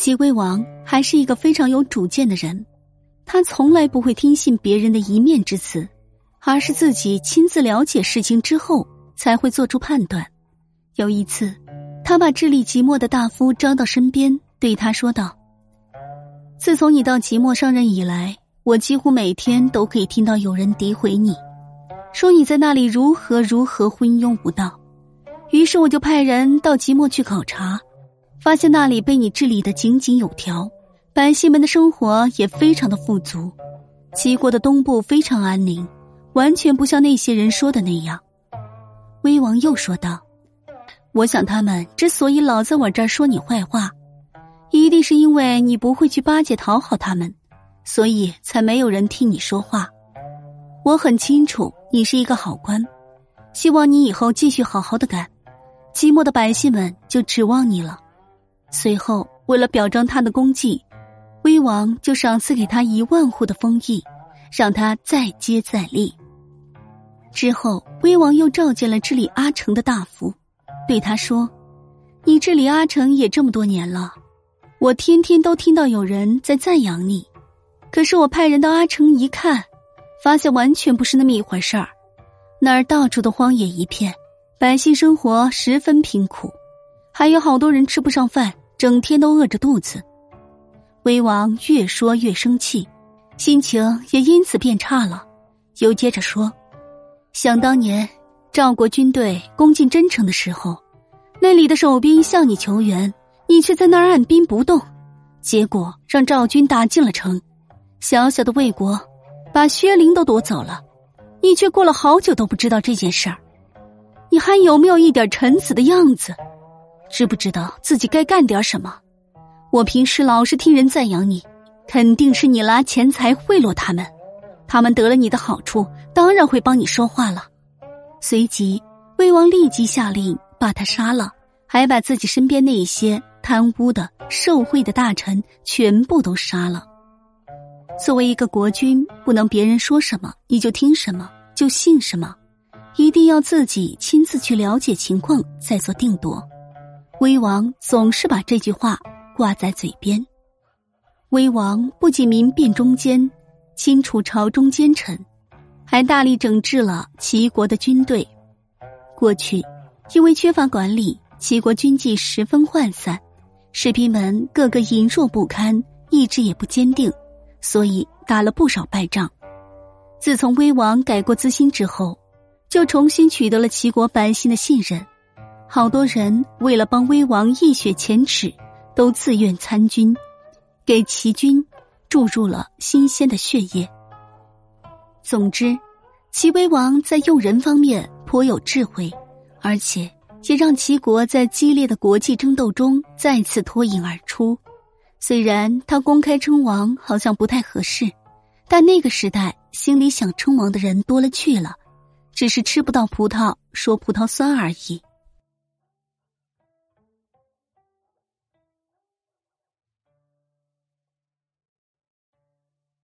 齐威王还是一个非常有主见的人，他从来不会听信别人的一面之词，而是自己亲自了解事情之后才会做出判断。有一次，他把智力即墨的大夫招到身边，对他说道：“自从你到即墨上任以来，我几乎每天都可以听到有人诋毁你，说你在那里如何如何昏庸无道。于是我就派人到即墨去考察。”发现那里被你治理的井井有条，百姓们的生活也非常的富足。齐国的东部非常安宁，完全不像那些人说的那样。威王又说道：“我想他们之所以老在我这儿说你坏话，一定是因为你不会去巴结讨好他们，所以才没有人替你说话。我很清楚你是一个好官，希望你以后继续好好的干。寂寞的百姓们就指望你了。”随后，为了表彰他的功绩，威王就赏赐给他一万户的封邑，让他再接再厉。之后，威王又召见了治理阿城的大夫，对他说：“你治理阿城也这么多年了，我天天都听到有人在赞扬你。可是我派人到阿城一看，发现完全不是那么一回事儿。那儿到处都荒野一片，百姓生活十分贫苦，还有好多人吃不上饭。”整天都饿着肚子，威王越说越生气，心情也因此变差了。又接着说：“想当年赵国军队攻进真城的时候，那里的守兵向你求援，你却在那儿按兵不动，结果让赵军打进了城。小小的魏国把薛陵都夺走了，你却过了好久都不知道这件事儿，你还有没有一点臣子的样子？”知不知道自己该干点什么？我平时老是听人赞扬你，肯定是你拿钱财贿赂他们，他们得了你的好处，当然会帮你说话了。随即，魏王立即下令把他杀了，还把自己身边那一些贪污的、受贿的大臣全部都杀了。作为一个国君，不能别人说什么你就听什么，就信什么，一定要自己亲自去了解情况再做定夺。威王总是把这句话挂在嘴边。威王不仅民变中间清除朝中奸臣，还大力整治了齐国的军队。过去因为缺乏管理，齐国军纪十分涣散，士兵们个个羸弱不堪，意志也不坚定，所以打了不少败仗。自从威王改过自新之后，就重新取得了齐国百姓的信任。好多人为了帮威王一雪前耻，都自愿参军，给齐军注入了新鲜的血液。总之，齐威王在用人方面颇有智慧，而且也让齐国在激烈的国际争斗中再次脱颖而出。虽然他公开称王好像不太合适，但那个时代心里想称王的人多了去了，只是吃不到葡萄说葡萄酸而已。